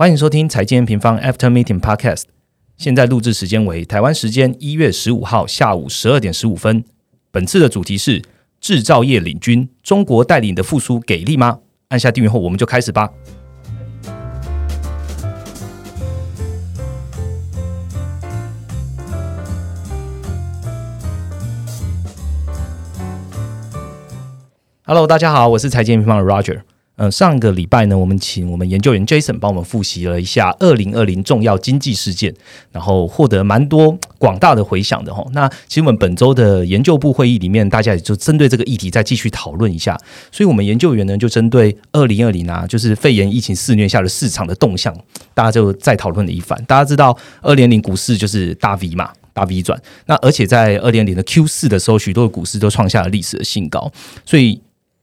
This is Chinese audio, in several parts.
欢迎收听财经平方 After Meeting Podcast。现在录制时间为台湾时间一月十五号下午十二点十五分。本次的主题是制造业领军，中国带领的复苏给力吗？按下订阅后，我们就开始吧。Hello，大家好，我是财经平方的 Roger。呃，上个礼拜呢，我们请我们研究员 Jason 帮我们复习了一下二零二零重要经济事件，然后获得蛮多广大的回响的哈。那其实我们本周的研究部会议里面，大家也就针对这个议题再继续讨论一下。所以，我们研究员呢，就针对二零二零啊，就是肺炎疫情肆虐下的市场的动向，大家就再讨论了一番。大家知道，二零零股市就是大 V 嘛，大 V 转。那而且在二零零的 Q 四的时候，许多的股市都创下了历史的新高，所以。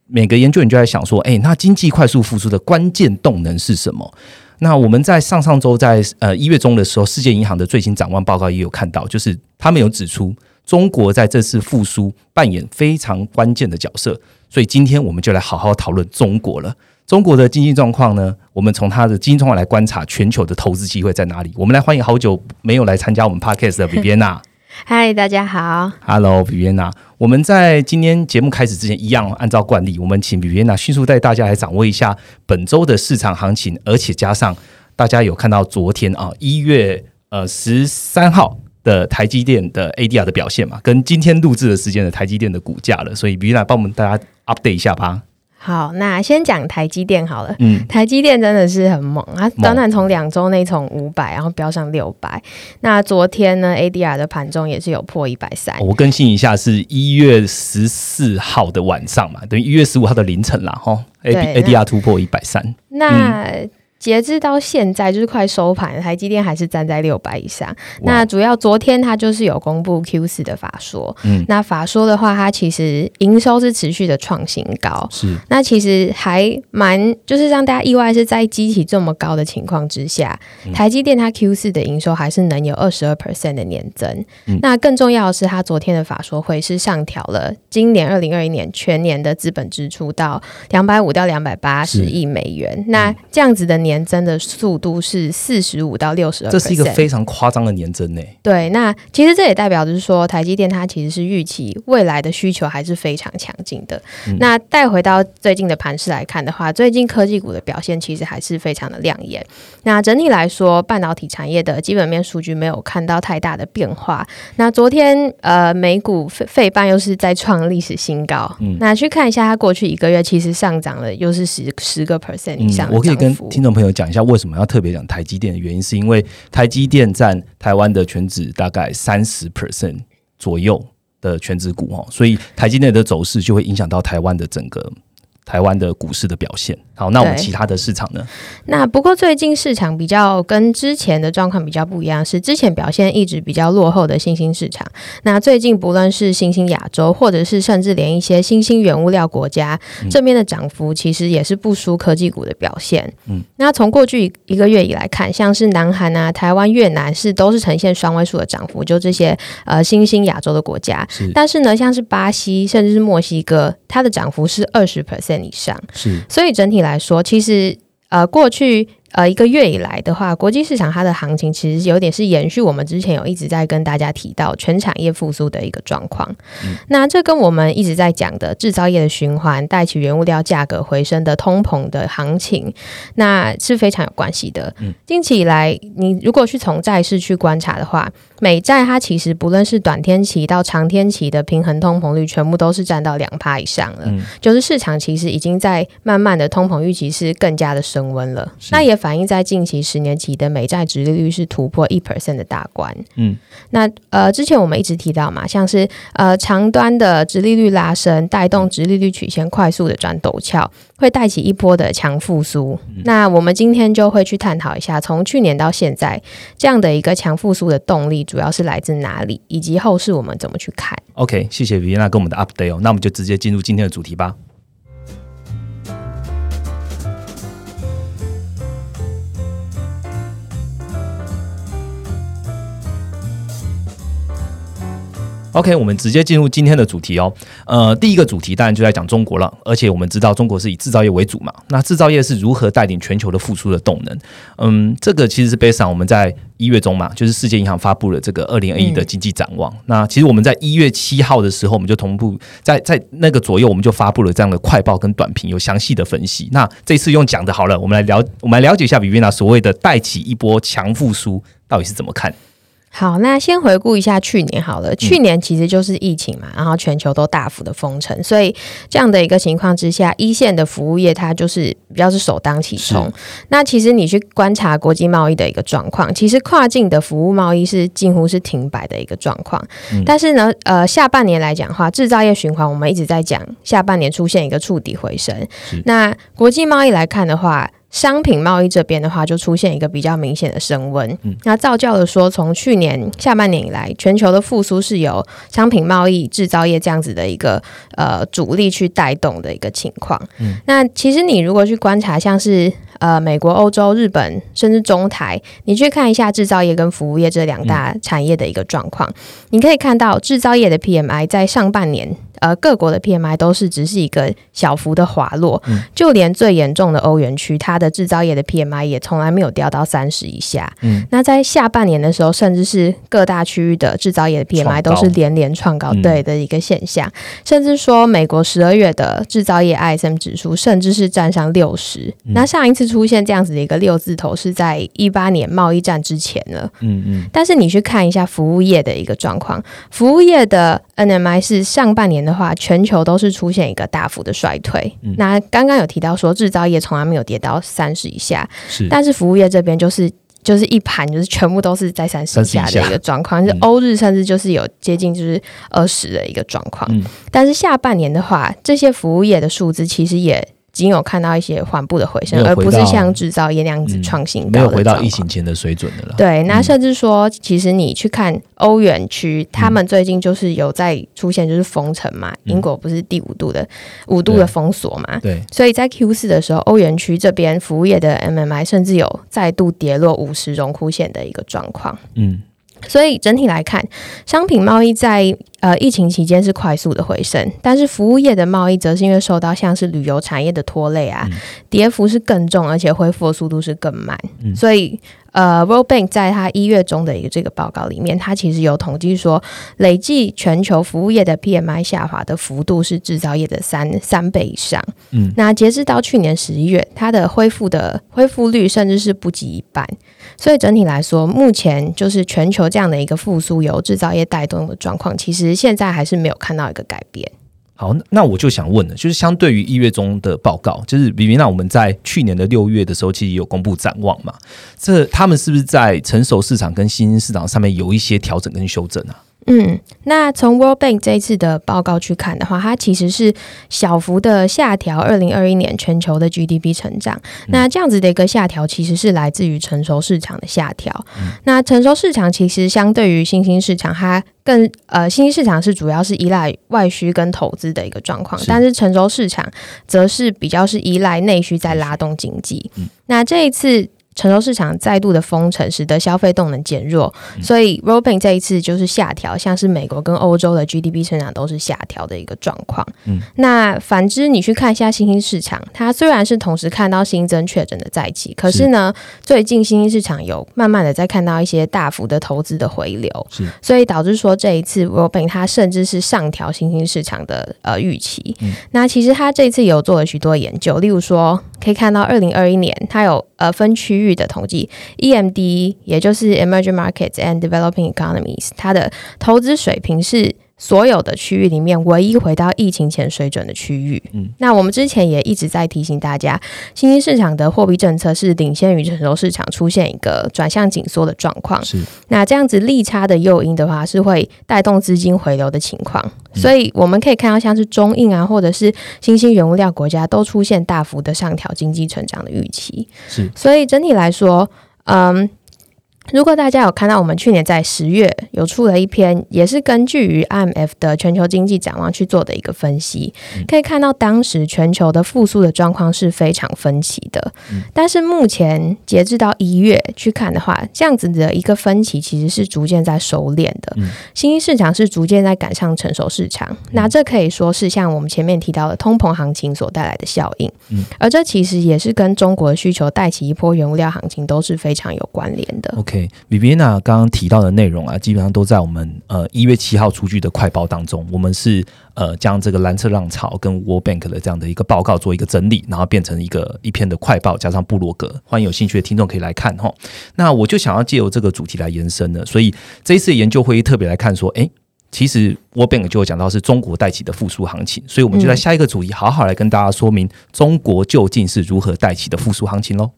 每个研究员就在想说，哎，那经济快速复苏的关键动能是什么？那我们在上上周在呃一月中的时候，世界银行的最新展望报告也有看到，就是他们有指出中国在这次复苏扮演非常关键的角色。所以今天我们就来好好讨论中国了。中国的经济状况呢？我们从它的经济状况来观察全球的投资机会在哪里。我们来欢迎好久没有来参加我们 podcast 的 Viviana。嗨，大家好。Hello，Viviana。我们在今天节目开始之前，一样按照惯例，我们请 Viviana 迅速带大家来掌握一下本周的市场行情，而且加上大家有看到昨天啊一月呃十三号的台积电的 ADR 的表现嘛，跟今天录制的时间的台积电的股价了，所以 Vina 帮我们大家 update 一下吧。好，那先讲台积电好了。嗯，台积电真的是很猛啊，短短从两周内从五百，然后飙上六百。那昨天呢，ADR 的盘中也是有破一百三。我更新一下，是一月十四号的晚上嘛，等于一月十五号的凌晨啦，哈。ADR 突破一百三。那截至到现在，就是快收盘，台积电还是站在六百以上。那主要昨天它就是有公布 Q 四的法说，嗯，那法说的话，它其实营收是持续的创新高，是。那其实还蛮，就是让大家意外是在机体这么高的情况之下，台积电它 Q 四的营收还是能有二十二 percent 的年增。那更重要的是，它昨天的法说会是上调了今年二零二一年全年的资本支出到两百五到两百八十亿美元。那这样子的。年增的速度是四十五到六十二，这是一个非常夸张的年增呢。对，那其实这也代表就是说，台积电它其实是预期未来的需求还是非常强劲的。那带回到最近的盘势来看的话，最近科技股的表现其实还是非常的亮眼。那整体来说，半导体产业的基本面数据没有看到太大的变化。那昨天呃，美股费费半又是在创历史新高。嗯，那去看一下它过去一个月其实上涨了，又是十十个 percent 以上。我可以跟听众。朋友讲一下为什么要特别讲台积电的原因，是因为台积电占台湾的全指大概三十 percent 左右的全指股哦，所以台积电的走势就会影响到台湾的整个。台湾的股市的表现，好，那我们其他的市场呢？那不过最近市场比较跟之前的状况比较不一样，是之前表现一直比较落后的新兴市场。那最近不论是新兴亚洲，或者是甚至连一些新兴原物料国家，这边的涨幅其实也是不输科技股的表现。嗯，那从过去一个月以来看，像是南韩啊、台湾、越南是都是呈现双位数的涨幅，就这些呃新兴亚洲的国家。但是呢，像是巴西甚至是墨西哥，它的涨幅是二十 percent。以上是，所以整体来说，其实呃，过去。呃，一个月以来的话，国际市场它的行情其实有点是延续我们之前有一直在跟大家提到全产业复苏的一个状况。那这跟我们一直在讲的制造业的循环带起原物料价格回升的通膨的行情，那是非常有关系的。近期以来，你如果去从债市去观察的话，美债它其实不论是短天期到长天期的平衡通膨率，全部都是占到两趴以上了。就是市场其实已经在慢慢的通膨预期是更加的升温了。那也反映在近期十年期的美债值利率是突破一 percent 的大关。嗯，那呃，之前我们一直提到嘛，像是呃长端的值利率拉升，带动值利率曲线快速的转陡峭，会带起一波的强复苏。那我们今天就会去探讨一下，从去年到现在这样的一个强复苏的动力，主要是来自哪里，以及后市我们怎么去看。OK，谢谢 Viviana 跟我们的 update 哦，那我们就直接进入今天的主题吧。OK，我们直接进入今天的主题哦。呃，第一个主题当然就在讲中国了，而且我们知道中国是以制造业为主嘛。那制造业是如何带领全球的复苏的动能？嗯，这个其实是背上我们在一月中嘛，就是世界银行发布了这个二零二一的经济展望。那其实我们在一月七号的时候，我们就同步在在那个左右，我们就发布了这样的快报跟短评，有详细的分析。那这次用讲的好了，我们来了，我们来了解一下 Viviana 所谓的带起一波强复苏到底是怎么看。好，那先回顾一下去年好了。去年其实就是疫情嘛，然后全球都大幅的封城，所以这样的一个情况之下，一线的服务业它就是比较是首当其冲。那其实你去观察国际贸易的一个状况，其实跨境的服务贸易是近乎是停摆的一个状况。但是呢，呃，下半年来讲的话，制造业循环我们一直在讲，下半年出现一个触底回升。那国际贸易来看的话。商品贸易这边的话，就出现一个比较明显的升温。那造就了说，从去年下半年以来，全球的复苏是由商品贸易、制造业这样子的一个呃主力去带动的一个情况。那其实你如果去观察，像是呃美国、欧洲、日本，甚至中台，你去看一下制造业跟服务业这两大产业的一个状况，你可以看到制造业的 PMI 在上半年。呃，各国的 PMI 都是只是一个小幅的滑落，就连最严重的欧元区，它的制造业的 PMI 也从来没有掉到三十以下。嗯，那在下半年的时候，甚至是各大区域的制造业的 PMI 都是连连创高，对的一个现象。甚至说，美国十二月的制造业 ISM 指数，甚至是站上六十。那上一次出现这样子的一个六字头，是在一八年贸易战之前了。嗯嗯。但是你去看一下服务业的一个状况，服务业的 NMI 是上半年。的话，全球都是出现一个大幅的衰退。那刚刚有提到说，制造业从来没有跌到三十以下，是，但是服务业这边就是就是一盘就是全部都是在三十以下的一个状况，是欧日甚至就是有接近就是二十的一个状况。但是下半年的话，这些服务业的数字其实也。仅有看到一些缓步的回升，而不是像制造业那样子创新高，没有回到疫情前的水准的了。对，那甚至说，其实你去看欧元区，他们最近就是有在出现就是封城嘛，英国不是第五度的五度的封锁嘛？对，所以在 Q 四的时候，欧元区这边服务业的 MMI 甚至有再度跌落五十荣枯线的一个状况。嗯。所以整体来看，商品贸易在呃疫情期间是快速的回升，但是服务业的贸易则是因为受到像是旅游产业的拖累啊，跌幅是更重，而且恢复的速度是更慢。所以呃，World Bank 在它一月中的一个这个报告里面，它其实有统计说，累计全球服务业的 PMI 下滑的幅度是制造业的三三倍以上。嗯，那截至到去年十一月，它的恢复的恢复率甚至是不及一半。所以整体来说，目前就是全球这样的一个复苏由制造业带动的状况，其实现在还是没有看到一个改变。好，那我就想问了，就是相对于一月中的报告，就是比比那我们在去年的六月的时候，其实有公布展望嘛？这他们是不是在成熟市场跟新兴市场上面有一些调整跟修正啊？嗯，那从 World Bank 这一次的报告去看的话，它其实是小幅的下调二零二一年全球的 GDP 成长。那这样子的一个下调，其实是来自于成熟市场的下调。那成熟市场其实相对于新兴市场，它更呃，新兴市场是主要是依赖外需跟投资的一个状况，但是成熟市场则是比较是依赖内需在拉动经济。那这一次。成熟市场再度的封城，使得消费动能减弱，所以 r o b i n 这一次就是下调，像是美国跟欧洲的 GDP 成长都是下调的一个状况。嗯，那反之，你去看一下新兴市场，它虽然是同时看到新增确诊的在起，可是呢，最近新兴市场有慢慢的在看到一些大幅的投资的回流，是，所以导致说这一次 r o b i n 它甚至是上调新兴市场的呃预期。那其实它这次有做了许多研究，例如说可以看到二零二一年它有呃分区域。的统计，EMD 也就是 Emerging Markets and Developing Economies，它的投资水平是所有的区域里面唯一回到疫情前水准的区域。嗯，那我们之前也一直在提醒大家，新兴市场的货币政策是领先于成熟市场出现一个转向紧缩的状况。是，那这样子利差的诱因的话，是会带动资金回流的情况。所以我们可以看到，像是中印啊，或者是新兴原物料国家，都出现大幅的上调经济成长的预期。是，所以整体来说，嗯，如果大家有看到我们去年在十月有出了一篇，也是根据于 IMF 的全球经济展望去做的一个分析，可以看到当时全球的复苏的状况是非常分歧的。但是目前截至到一月去看的话，这样子的一个分歧其实是逐渐在收敛的。新兴市场是逐渐在赶上成熟市场，那这可以说是像我们前面提到的通膨行情所带来的效应。而这其实也是跟中国的需求带起一波原物料行情都是非常有关联的。OK。Viviana 刚刚提到的内容啊，基本上都在我们呃一月七号出具的快报当中。我们是呃将这个蓝色浪潮跟 World Bank 的这样的一个报告做一个整理，然后变成一个一篇的快报，加上部落格。欢迎有兴趣的听众可以来看哈。那我就想要借由这个主题来延伸的，所以这一次研究会议特别来看说，哎，其实 World Bank 就有讲到是中国带起的复苏行情，所以我们就在下一个主题好好来跟大家说明中国究竟是如何带起的复苏行情喽。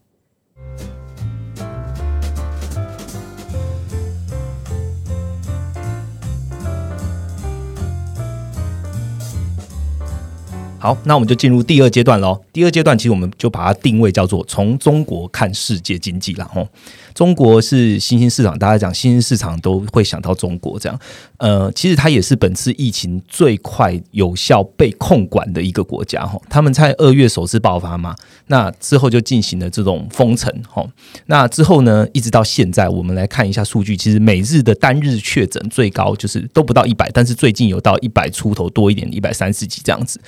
好，那我们就进入第二阶段喽。第二阶段其实我们就把它定位叫做从中国看世界经济了吼。中国是新兴市场，大家讲新兴市场都会想到中国这样。呃，其实它也是本次疫情最快有效被控管的一个国家哈。他们在二月首次爆发嘛，那之后就进行了这种封城哈。那之后呢，一直到现在，我们来看一下数据，其实每日的单日确诊最高就是都不到一百，但是最近有到一百出头多一点，一百三十几这样子。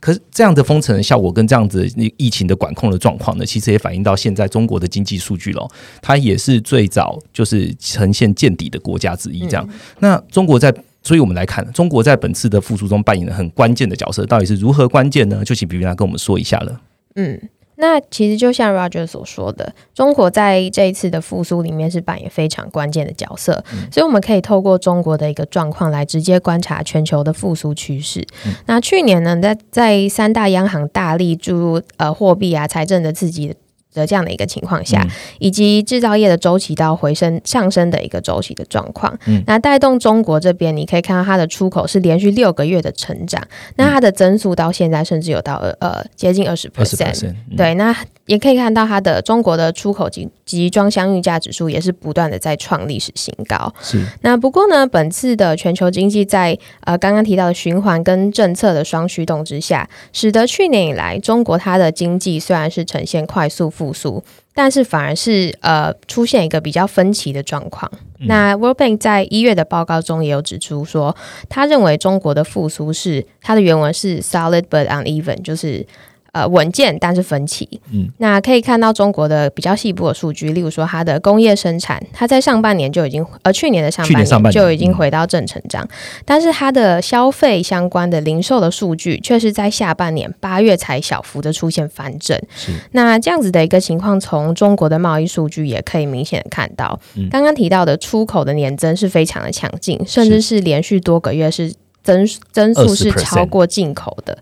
可是这样的封城的效果跟这样子疫情的管控的状况呢，其实也反映到现在中国的经济数据了。它也是最早就是呈现见底的国家之一。这样，那中国在，所以我们来看，中国在本次的复苏中扮演了很关键的角色，到底是如何关键呢？就请比比来跟我们说一下了。嗯。那其实就像 Roger 所说的，中国在这一次的复苏里面是扮演非常关键的角色，所以我们可以透过中国的一个状况来直接观察全球的复苏趋势。那去年呢，在在三大央行大力注入呃货币啊、财政的刺激。的这样的一个情况下，以及制造业的周期到回升上升的一个周期的状况，嗯。那带动中国这边，你可以看到它的出口是连续六个月的成长，那它的增速到现在甚至有到呃接近二十 percent，对，那也可以看到它的中国的出口及集装箱运价指数也是不断的在创历史新高。是，那不过呢，本次的全球经济在呃刚刚提到的循环跟政策的双驱动之下，使得去年以来中国它的经济虽然是呈现快速复复苏，但是反而是呃出现一个比较分歧的状况。那 World Bank 在一月的报告中也有指出说，他认为中国的复苏是它的原文是 solid but uneven，就是。呃，稳健但是分歧。嗯，那可以看到中国的比较细部的数据，例如说它的工业生产，它在上半年就已经，呃，去年的上半年就已经回到正成长，但是它的消费相关的零售的数据，却是在下半年八月才小幅的出现翻正。是，那这样子的一个情况，从中国的贸易数据也可以明显的看到，刚刚提到的出口的年增是非常的强劲，甚至是连续多个月是。增增速是超过进口的，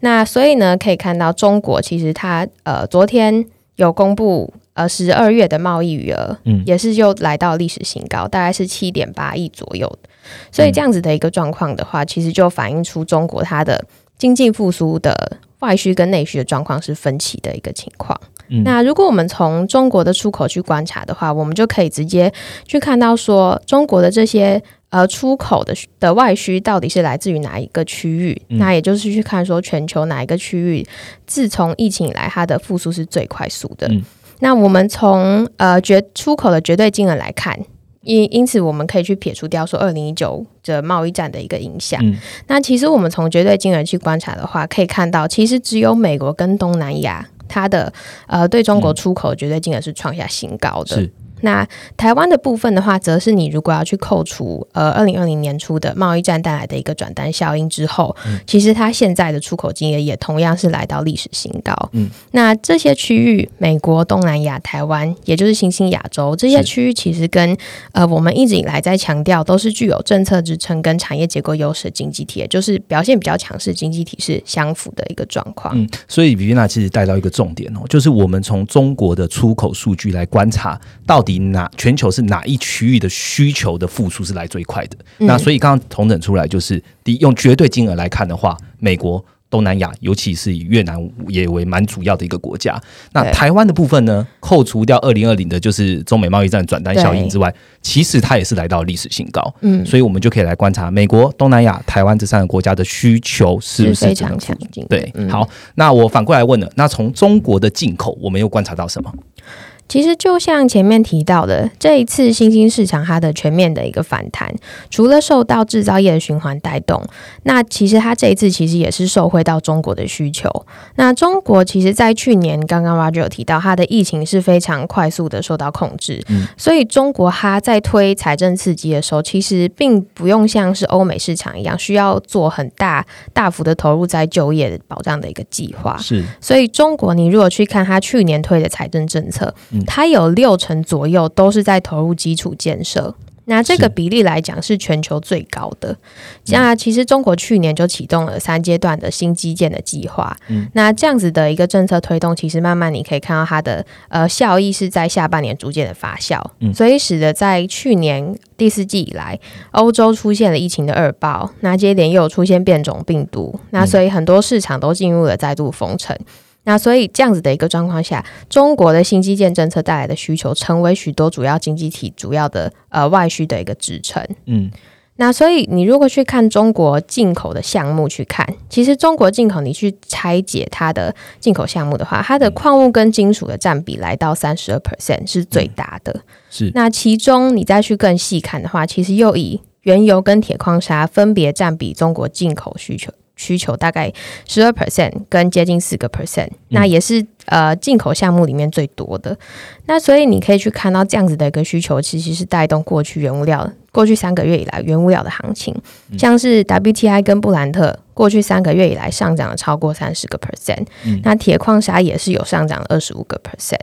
那所以呢，可以看到中国其实它呃昨天有公布呃十二月的贸易余额，嗯，也是又来到历史新高，大概是七点八亿左右所以这样子的一个状况的话，其实就反映出中国它的经济复苏的外需跟内需的状况是分歧的一个情况。那如果我们从中国的出口去观察的话，我们就可以直接去看到说中国的这些。呃，出口的的外需到底是来自于哪一个区域？那也就是去看说全球哪一个区域，自从疫情以来，它的复苏是最快速的。那我们从呃绝出口的绝对金额来看，因因此我们可以去撇除掉说二零一九的贸易战的一个影响。那其实我们从绝对金额去观察的话，可以看到，其实只有美国跟东南亚，它的呃对中国出口绝对金额是创下新高的。那台湾的部分的话，则是你如果要去扣除呃二零二零年初的贸易战带来的一个转单效应之后，其实它现在的出口金额也同样是来到历史新高。嗯，那这些区域，美国、东南亚、台湾，也就是新兴亚洲这些区域，其实跟呃我们一直以来在强调，都是具有政策支撑跟产业结构优势的经济体，就是表现比较强势经济体是相符的一个状况。嗯，所以比比娜其实带到一个重点哦，就是我们从中国的出口数据来观察到。底哪全球是哪一区域的需求的复苏是来最快的？那所以刚刚同整出来就是，第一用绝对金额来看的话，美国、东南亚，尤其是以越南也为蛮主要的一个国家。那台湾的部分呢，扣除掉二零二零的就是中美贸易战转单效应之外，其实它也是来到历史新高。嗯，所以我们就可以来观察美国、东南亚、台湾这三个国家的需求是不是非常强劲。对，好，那我反过来问了，那从中国的进口，我们又观察到什么？其实就像前面提到的，这一次新兴市场它的全面的一个反弹，除了受到制造业的循环带动，那其实它这一次其实也是受惠到中国的需求。那中国其实，在去年刚刚 Roger 有提到，它的疫情是非常快速的受到控制，所以中国它在推财政刺激的时候，其实并不用像是欧美市场一样需要做很大大幅的投入在就业保障的一个计划。是，所以中国你如果去看它去年推的财政政策。它有六成左右都是在投入基础建设，那这个比例来讲是全球最高的。那其实中国去年就启动了三阶段的新基建的计划，那这样子的一个政策推动，其实慢慢你可以看到它的呃效益是在下半年逐渐的发酵，所以使得在去年第四季以来，欧洲出现了疫情的二爆，那接连又出现变种病毒，那所以很多市场都进入了再度封城。那所以这样子的一个状况下，中国的新基建政策带来的需求，成为许多主要经济体主要的呃外需的一个支撑。嗯，那所以你如果去看中国进口的项目，去看，其实中国进口你去拆解它的进口项目的话，它的矿物跟金属的占比来到三十二 percent 是最大的。是，那其中你再去更细看的话，其实又以原油跟铁矿砂分别占比中国进口需求。需求大概十二 percent，跟接近四个 percent，那也是呃进口项目里面最多的。那所以你可以去看到这样子的一个需求，其实是带动过去原物料过去三个月以来原物料的行情，像是 WTI 跟布兰特过去三个月以来上涨了超过三十个 percent，那铁矿砂也是有上涨了二十五个 percent。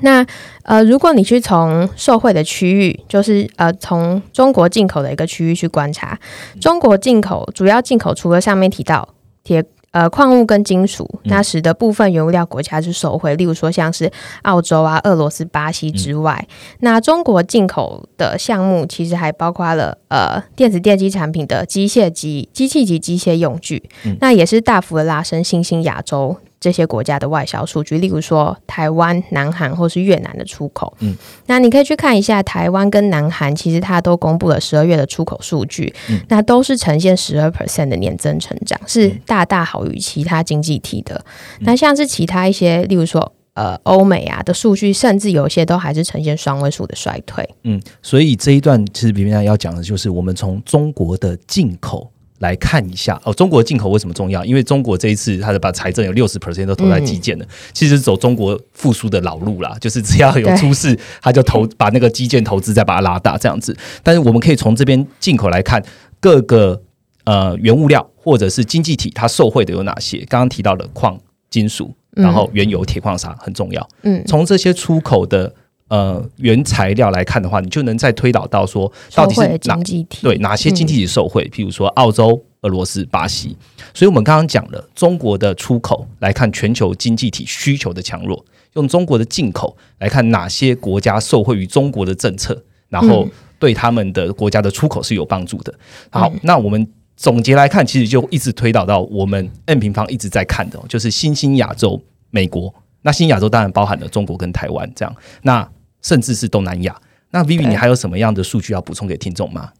那呃，如果你去从受惠的区域，就是呃，从中国进口的一个区域去观察，中国进口主要进口除了上面提到铁呃矿物跟金属，那使得部分原物料国家是受惠，例如说像是澳洲啊、俄罗斯、巴西之外，那中国进口的项目其实还包括了呃电子电机产品的机械机、机器及机械用具，那也是大幅的拉升新兴亚洲。这些国家的外销数据，例如说台湾、南韩或是越南的出口，嗯，那你可以去看一下台湾跟南韩，其实它都公布了十二月的出口数据，嗯那都是呈现十二 percent 的年增成长，是大大好于其他经济体的。那像是其他一些，例如说呃欧美啊的数据，甚至有些都还是呈现双位数的衰退。嗯，所以这一段其实比面要讲的就是我们从中国的进口。来看一下哦，中国进口为什么重要？因为中国这一次，它的把财政有六十 percent 都投在基建了，其实走中国复苏的老路啦，就是只要有出事，它就投把那个基建投资再把它拉大这样子。但是我们可以从这边进口来看，各个呃原物料或者是经济体，它受惠的有哪些？刚刚提到的矿、金属，然后原油、铁矿砂很重要。嗯，从这些出口的。呃，原材料来看的话，你就能再推导到说，到底是哪对哪些经济体受惠？譬如说澳洲、俄罗斯、巴西。所以我们刚刚讲了中国的出口来看全球经济体需求的强弱，用中国的进口来看哪些国家受惠于中国的政策，然后对他们的国家的出口是有帮助的。好，那我们总结来看，其实就一直推导到我们 N 平方一直在看的，就是新兴亚洲、美国。那新亚洲当然包含了中国跟台湾这样。那甚至是东南亚。那 Vivi，你还有什么样的数据要补充给听众吗？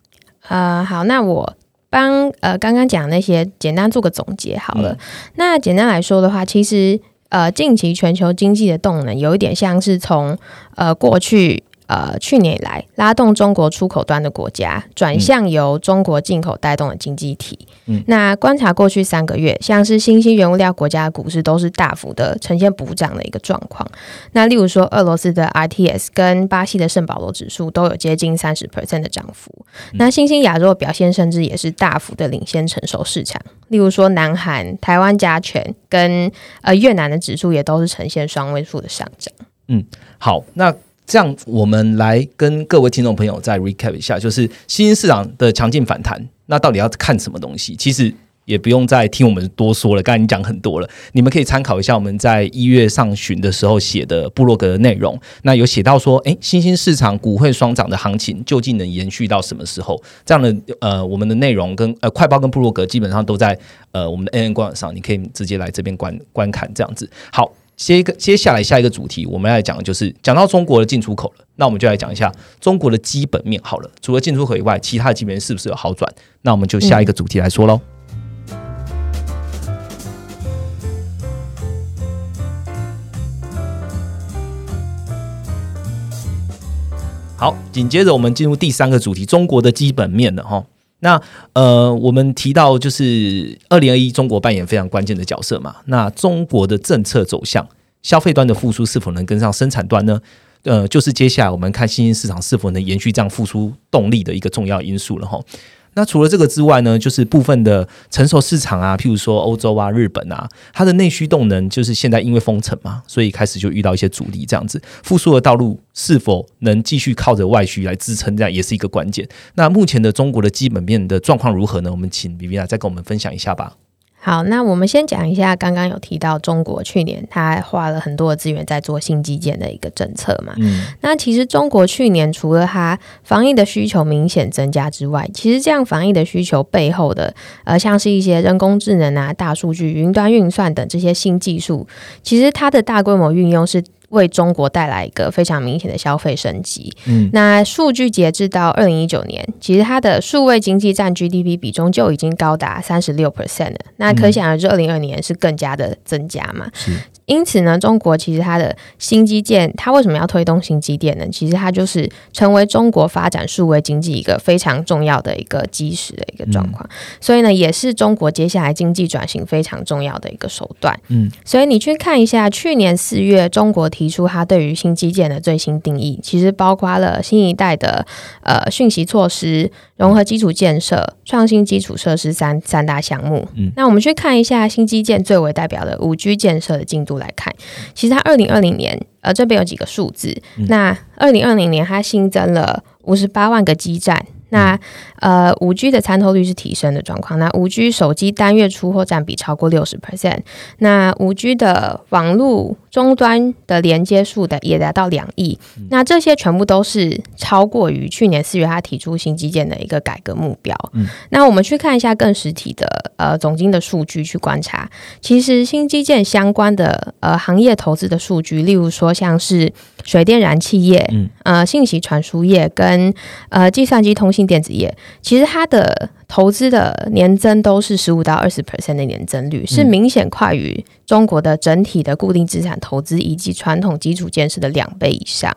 呃，好，那我帮呃刚刚讲那些简单做个总结好了。那简单来说的话，其实呃近期全球经济的动能有一点像是从呃过去。呃，去年以来拉动中国出口端的国家转向由中国进口带动的经济体。嗯，那观察过去三个月，像是新兴原物料国家的股市都是大幅的呈现补涨的一个状况。那例如说，俄罗斯的 RTS 跟巴西的圣保罗指数都有接近三十 percent 的涨幅。那新兴亚洲表现甚至也是大幅的领先成熟市场。例如说，南韩、台湾加权跟呃越南的指数也都是呈现双位数的上涨。嗯，好，那。这样，我们来跟各位听众朋友再 recap 一下，就是新兴市场的强劲反弹，那到底要看什么东西？其实也不用再听我们多说了，刚才你讲很多了，你们可以参考一下我们在一月上旬的时候写的布洛格的内容。那有写到说，哎，新兴市场股会双涨的行情究竟能延续到什么时候？这样的呃，我们的内容跟呃快报跟布洛格基本上都在呃我们的 N N 官网上，你可以直接来这边观观看这样子。好。接一个接下来下一个主题，我们来讲的就是讲到中国的进出口了，那我们就来讲一下中国的基本面好了。除了进出口以外，其他的基本面是不是有好转？那我们就下一个主题来说喽。好，紧接着我们进入第三个主题，中国的基本面了哈。那呃，我们提到就是二零二一，中国扮演非常关键的角色嘛。那中国的政策走向，消费端的复苏是否能跟上生产端呢？呃，就是接下来我们看新兴市场是否能延续这样复苏动力的一个重要因素了哈。那除了这个之外呢，就是部分的成熟市场啊，譬如说欧洲啊、日本啊，它的内需动能就是现在因为封城嘛，所以开始就遇到一些阻力，这样子复苏的道路是否能继续靠着外需来支撑，这样也是一个关键。那目前的中国的基本面的状况如何呢？我们请 v i v i 再跟我们分享一下吧。好，那我们先讲一下，刚刚有提到中国去年它花了很多的资源在做新基建的一个政策嘛。嗯，那其实中国去年除了它防疫的需求明显增加之外，其实这样防疫的需求背后的，呃，像是一些人工智能啊、大数据、云端运算等这些新技术，其实它的大规模运用是。为中国带来一个非常明显的消费升级。嗯，那数据截至到二零一九年，其实它的数位经济占 GDP 比重就已经高达三十六 percent 了。那可想而知，二零二年是更加的增加嘛。是。因此呢，中国其实它的新基建，它为什么要推动新基建呢？其实它就是成为中国发展数位经济一个非常重要的一个基石的一个状况。所以呢，也是中国接下来经济转型非常重要的一个手段。嗯，所以你去看一下，去年四月中国提出它对于新基建的最新定义，其实包括了新一代的呃讯息措施、融合基础建设、创新基础设施三三大项目。嗯，那我们去看一下新基建最为代表的五 G 建设的进度。来看，其实它二零二零年，呃，这边有几个数字。那二零二零年，它新增了五十八万个基站。那呃，五 G 的参透率是提升的状况。那五 G 手机单月出货占比超过六十 percent。那五 G 的网络终端的连接数的也达到两亿。那这些全部都是超过于去年四月他提出新基建的一个改革目标。那我们去看一下更实体的呃总经的数据去观察，其实新基建相关的呃行业投资的数据，例如说像是水电燃气业、嗯呃信息传输业跟呃计算机通信。电子业。其实它的投资的年增都是十五到二十 percent 的年增率，是明显快于中国的整体的固定资产投资以及传统基础建设的两倍以上。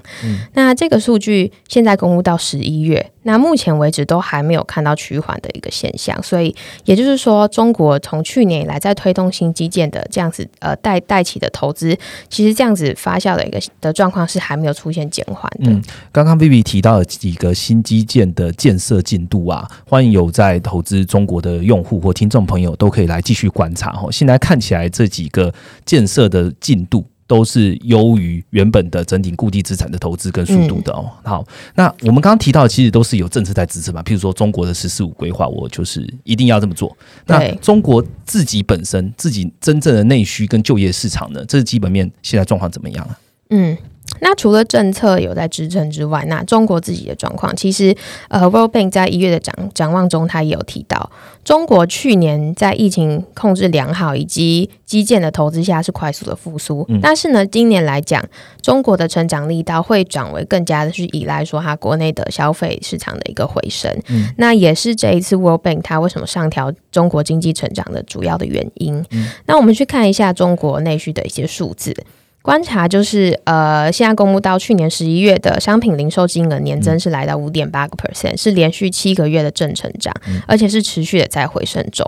那这个数据现在公布到十一月，那目前为止都还没有看到趋缓的一个现象，所以也就是说，中国从去年以来在推动新基建的这样子呃带带起的投资，其实这样子发酵的一个的状况是还没有出现减缓的。刚刚 Vivi 提到了几个新基建的建设进度啊，欢迎有在。投资中国的用户或听众朋友都可以来继续观察哈。现在看起来这几个建设的进度都是优于原本的整体固定资产的投资跟速度的哦。好，那我们刚刚提到其实都是有政策在支持嘛，譬如说中国的“十四五”规划，我就是一定要这么做。那中国自己本身自己真正的内需跟就业市场呢，这是基本面现在状况怎么样啊？嗯。那除了政策有在支撑之外，那中国自己的状况，其实呃，World Bank 在一月的展展望中，他也有提到，中国去年在疫情控制良好以及基建的投资下是快速的复苏，但是呢，今年来讲，中国的成长力道会转为更加的去依赖说它国内的消费市场的一个回升，那也是这一次 World Bank 它为什么上调中国经济成长的主要的原因。那我们去看一下中国内需的一些数字。观察就是，呃，现在公布到去年十一月的商品零售金额年增是来到五点八个 percent，是连续七个月的正成长，而且是持续的在回升中。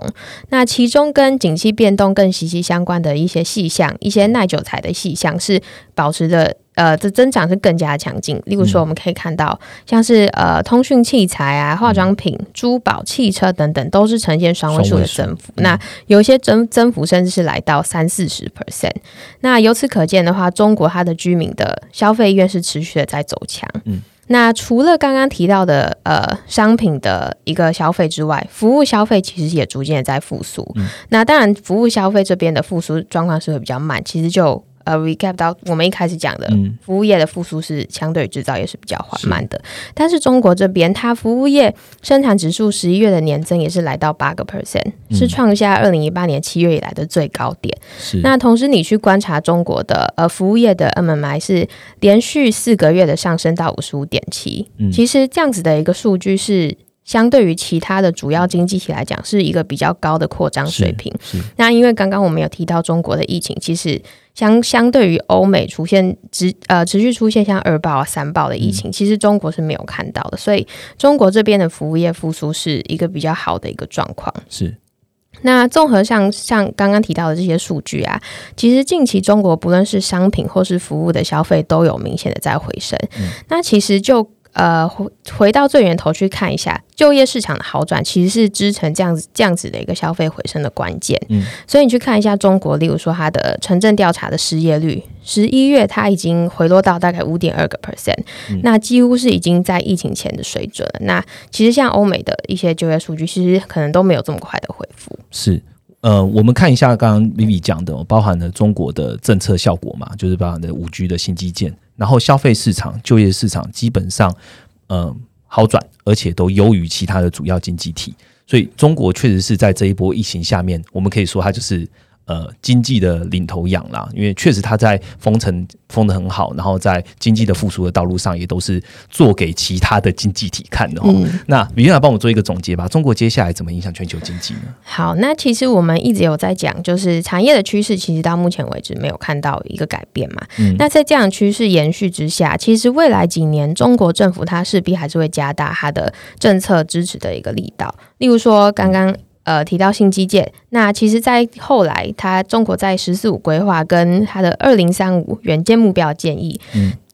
那其中跟景气变动更息息相关的一些细项，一些耐久材的细项是保持着。呃，这增长是更加强劲。例如说，我们可以看到，像是呃通讯器材啊、化妆品、珠宝、汽车等等，都是呈现双位数的增幅。那有一些增增幅甚至是来到三四十 percent。那由此可见的话，中国它的居民的消费意愿是持续的在走强。嗯。那除了刚刚提到的呃商品的一个消费之外，服务消费其实也逐渐在复苏。那当然，服务消费这边的复苏状况是会比较慢，其实就。呃 recap 到我们一开始讲的，服务业的复苏是相对于制造业是比较缓慢的。但是中国这边，它服务业生产指数十一月的年增也是来到八个 percent，是创下二零一八年七月以来的最高点。是。那同时你去观察中国的呃服务业的 MMI 是连续四个月的上升到五十五点七。嗯。其实这样子的一个数据是。相对于其他的主要经济体来讲，是一个比较高的扩张水平。那因为刚刚我们有提到中国的疫情，其实相相对于欧美出现持呃持续出现像二爆啊三爆的疫情，其实中国是没有看到的。所以中国这边的服务业复苏是一个比较好的一个状况。是。那综合像像刚刚提到的这些数据啊，其实近期中国不论是商品或是服务的消费都有明显的在回升。那其实就。呃，回回到最源头去看一下就业市场的好转，其实是支撑这样子这样子的一个消费回升的关键。嗯，所以你去看一下中国，例如说它的城镇调查的失业率，十一月它已经回落到大概五点二个 percent，那几乎是已经在疫情前的水准了。那其实像欧美的一些就业数据，其实可能都没有这么快的恢复。是。呃，我们看一下刚刚 Vivi 讲的，包含了中国的政策效果嘛，就是包含的五 G 的新基建，然后消费市场、就业市场基本上，嗯，好转，而且都优于其他的主要经济体，所以中国确实是在这一波疫情下面，我们可以说它就是。呃，经济的领头羊啦，因为确实它在封城封的很好，然后在经济的复苏的道路上，也都是做给其他的经济体看的嗯。那李院长帮我做一个总结吧，中国接下来怎么影响全球经济呢？好，那其实我们一直有在讲，就是产业的趋势，其实到目前为止没有看到一个改变嘛。嗯那在这样趋势延续之下，其实未来几年中国政府它势必还是会加大它的政策支持的一个力道，例如说刚刚。呃，提到新基建，那其实，在后来，他中国在“十四五”规划跟他的“二零三五”远见目标建议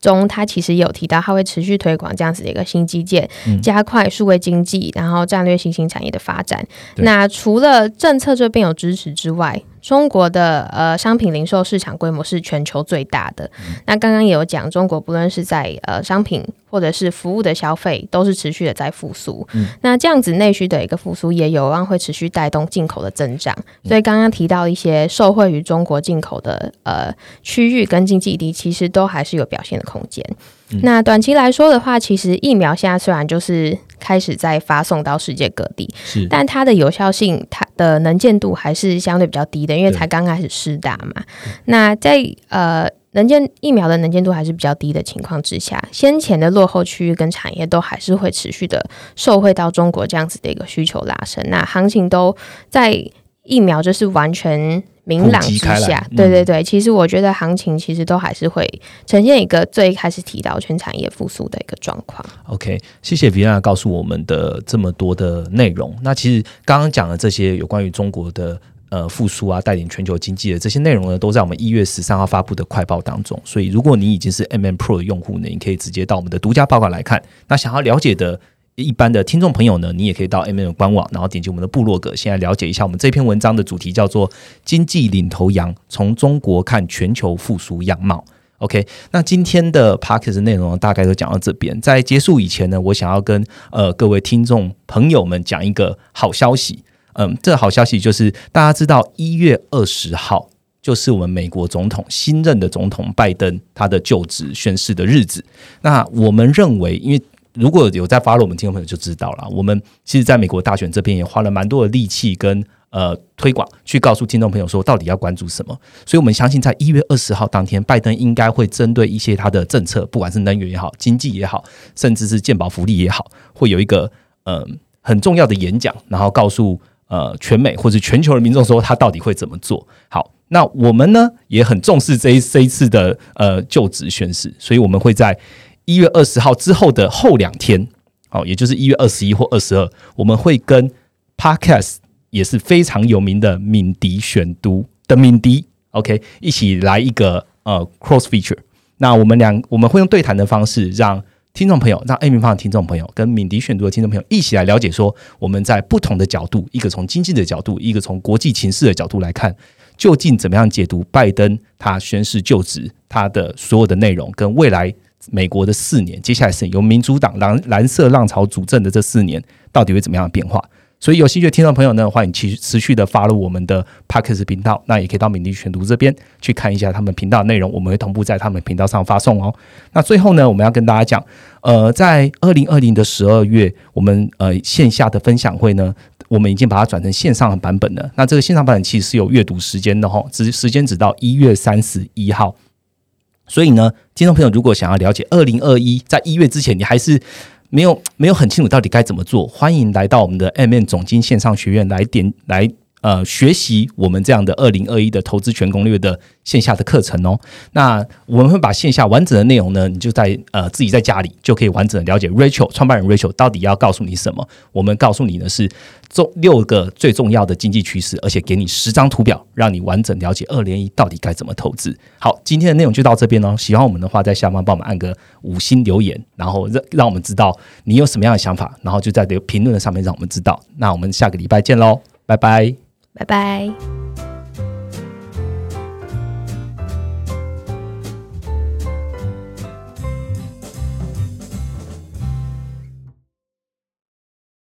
中，它其实有提到，它会持续推广这样子的一个新基建，加快数位经济，然后战略新兴产业的发展。那除了政策这边有支持之外，中国的呃商品零售市场规模是全球最大的。那刚刚也有讲，中国不论是在呃商品或者是服务的消费，都是持续的在复苏。那这样子内需的一个复苏，也有望会持续带动进口的增长。所以刚刚提到一些受惠于中国进口的呃区域跟经济地，其实都还是有表现的空间。那短期来说的话，其实疫苗现在虽然就是开始在发送到世界各地，是，但它的有效性、它的能见度还是相对比较低的，因为才刚开始试打嘛。那在呃能见疫苗的能见度还是比较低的情况之下，先前的落后区域跟产业都还是会持续的受惠到中国这样子的一个需求拉升。那行情都在疫苗就是完全。明朗之下，对对对，其实我觉得行情其实都还是会呈现一个最开始提到全产业复苏的一个状况。OK，谢谢 v i a 告诉我们的这么多的内容。那其实刚刚讲的这些有关于中国的呃复苏啊，带领全球经济的这些内容呢，都在我们一月十三号发布的快报当中。所以如果你已经是 MM Pro 的用户呢，你可以直接到我们的独家报告来看。那想要了解的。一般的听众朋友呢，你也可以到 M N 官网，然后点击我们的部落格，先来了解一下我们这篇文章的主题，叫做“经济领头羊：从中国看全球复苏样貌”。OK，那今天的 p a c k e 内容大概都讲到这边。在结束以前呢，我想要跟呃各位听众朋友们讲一个好消息。嗯，这好消息就是大家知道，一月二十号就是我们美国总统新任的总统拜登他的就职宣誓的日子。那我们认为，因为如果有在发了我们听众朋友就知道了，我们其实在美国大选这边也花了蛮多的力气跟呃推广，去告诉听众朋友说到底要关注什么。所以我们相信，在一月二十号当天，拜登应该会针对一些他的政策，不管是能源也好、经济也好，甚至是健保福利也好，会有一个嗯很重要的演讲，然后告诉呃全美或者全球的民众说他到底会怎么做好。那我们呢也很重视这一这一次的呃就职宣誓，所以我们会在。一月二十号之后的后两天，哦，也就是一月二十一或二十二，我们会跟 Podcast 也是非常有名的敏迪选读的敏迪，OK，一起来一个呃 Cross Feature。那我们两我们会用对谈的方式，让听众朋友，让 A 平方的听众朋友跟敏迪选读的听众朋友一起来了解，说我们在不同的角度，一个从经济的角度，一个从国际情势的角度来看，究竟怎么样解读拜登他宣誓就职他的所有的内容跟未来。美国的四年，接下来是由民主党蓝蓝色浪潮主政的这四年，到底会怎么样的变化？所以有兴趣的听众朋友呢，欢迎持持续的发入我们的 PARKS 频道，那也可以到敏迪选读这边去看一下他们频道的内容，我们会同步在他们频道上发送哦。那最后呢，我们要跟大家讲，呃，在二零二零的十二月，我们呃线下的分享会呢，我们已经把它转成线上的版本了。那这个线上版本其实是有阅读时间的哈，只时间只到一月三十一号。所以呢，听众朋友如果想要了解二零二一在一月之前，你还是没有没有很清楚到底该怎么做，欢迎来到我们的 M&M 总经线上学院来点来。呃，学习我们这样的二零二一的投资全攻略的线下的课程哦。那我们会把线下完整的内容呢，你就在呃自己在家里就可以完整的了解 Rachel 创办人 Rachel 到底要告诉你什么。我们告诉你的是重六个最重要的经济趋势，而且给你十张图表，让你完整了解二零一到底该怎么投资。好，今天的内容就到这边哦。喜欢我们的话，在下方帮我们按个五星留言，然后让让我们知道你有什么样的想法，然后就在评论的上面让我们知道。那我们下个礼拜见喽，拜拜。拜拜。